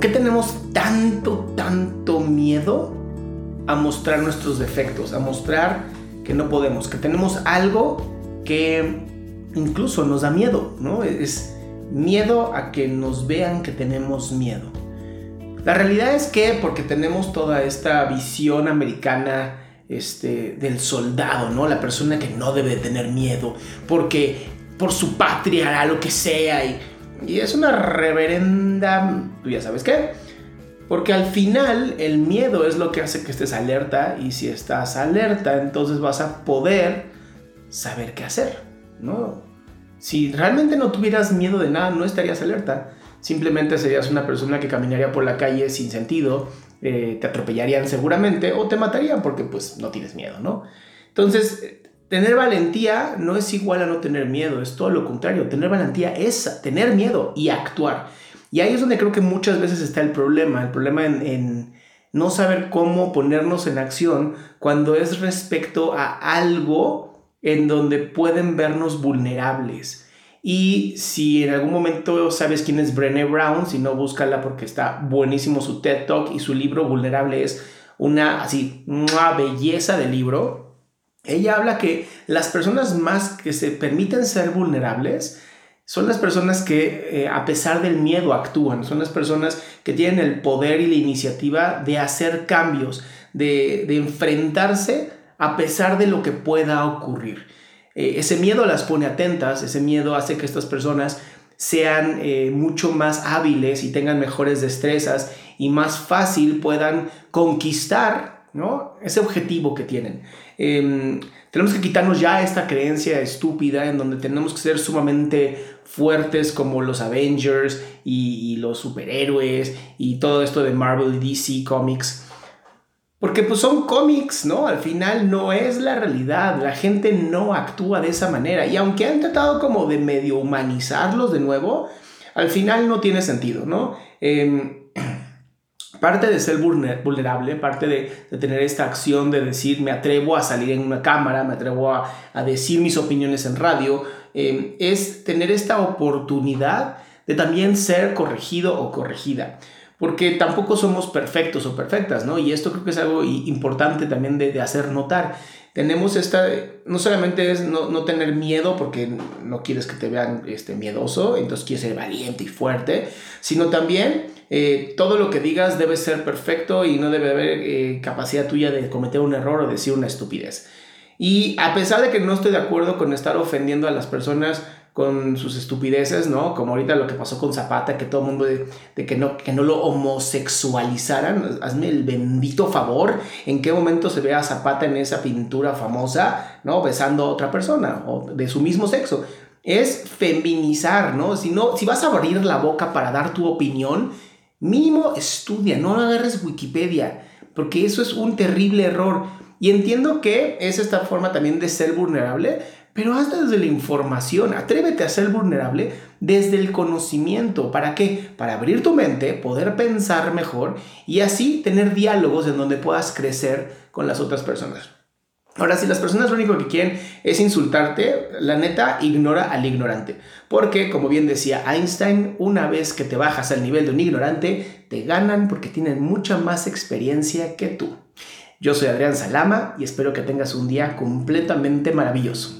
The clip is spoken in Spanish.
¿Por qué tenemos tanto, tanto miedo a mostrar nuestros defectos, a mostrar que no podemos, que tenemos algo que incluso nos da miedo, ¿no? Es miedo a que nos vean que tenemos miedo. La realidad es que porque tenemos toda esta visión americana este, del soldado, ¿no? La persona que no debe tener miedo, porque por su patria hará lo que sea y, y es una reverenda, tú ya sabes qué, porque al final el miedo es lo que hace que estés alerta y si estás alerta entonces vas a poder saber qué hacer, ¿no? Si realmente no tuvieras miedo de nada, no estarías alerta. Simplemente serías una persona que caminaría por la calle sin sentido, eh, te atropellarían seguramente o te matarían porque pues no tienes miedo, ¿no? Entonces, tener valentía no es igual a no tener miedo, es todo lo contrario. Tener valentía es tener miedo y actuar. Y ahí es donde creo que muchas veces está el problema, el problema en, no saber cómo ponernos en acción cuando es respecto a algo en donde pueden vernos vulnerables. Y si en algún momento sabes quién es Brené Brown, si no, búscala porque está buenísimo su TED Talk y su libro Vulnerable es una así, una belleza de libro. Ella habla que las personas más que se permiten ser vulnerables son las personas que eh, a pesar del miedo actúan, son las personas que tienen el poder y la iniciativa de hacer cambios, de, enfrentarse a pesar de lo que pueda ocurrir. Eh, ese miedo las pone atentas, ese miedo hace que estas personas sean eh, mucho más hábiles y tengan mejores destrezas y más fácil puedan conquistar ¿no? ese objetivo que tienen. Em, tenemos que quitarnos ya esta creencia estúpida en donde tenemos que ser sumamente fuertes como los Avengers y, los superhéroes y todo esto de Marvel y DC Comics. Porque pues son cómics, ¿no? Al final no es la realidad, la gente no actúa de esa manera. Y aunque han tratado como de medio humanizarlos de nuevo, al final no tiene sentido, ¿no? Em, parte de ser vulnerable, parte de, tener esta acción de decir me atrevo a salir en una cámara, me atrevo a, decir mis opiniones en radio, em, es tener esta oportunidad de también ser corregido o corregida porque tampoco somos perfectos o perfectas, ¿no? Y esto creo que es algo importante también de, hacer notar. Tenemos esta, no solamente es no, tener miedo porque no quieres que te vean este, miedoso, entonces quieres ser valiente y fuerte, sino también eh, todo lo que digas debe ser perfecto y no debe haber eh, capacidad tuya de cometer un error o decir una estupidez. Y a pesar de que no estoy de acuerdo con estar ofendiendo a las personas con sus estupideces, ¿no? Como ahorita lo que pasó con Zapata, que todo el mundo de, que, no, que no lo homosexualizaran. Hazme el bendito favor. ¿En qué momento se ve a Zapata en esa pintura famosa, ¿no? Besando a otra persona o de su mismo sexo. Es feminizar, ¿no? Si, no, si vas a abrir la boca para dar tu opinión, mínimo estudia, no agarres Wikipedia, porque eso es un terrible error. Y entiendo que es esta forma también de ser vulnerable, pero hasta desde la información. Atrévete a ser vulnerable desde el conocimiento. ¿Para qué? Para abrir tu mente, poder pensar mejor y así tener diálogos en donde puedas crecer con las otras personas. Ahora, si las personas lo único que quieren es insultarte, la neta ignora al ignorante. Porque, como bien decía Einstein, una vez que te bajas al nivel de un ignorante, te ganan porque tienen mucha más experiencia que tú. Yo soy Adrián Salama y espero que tengas un día completamente maravilloso.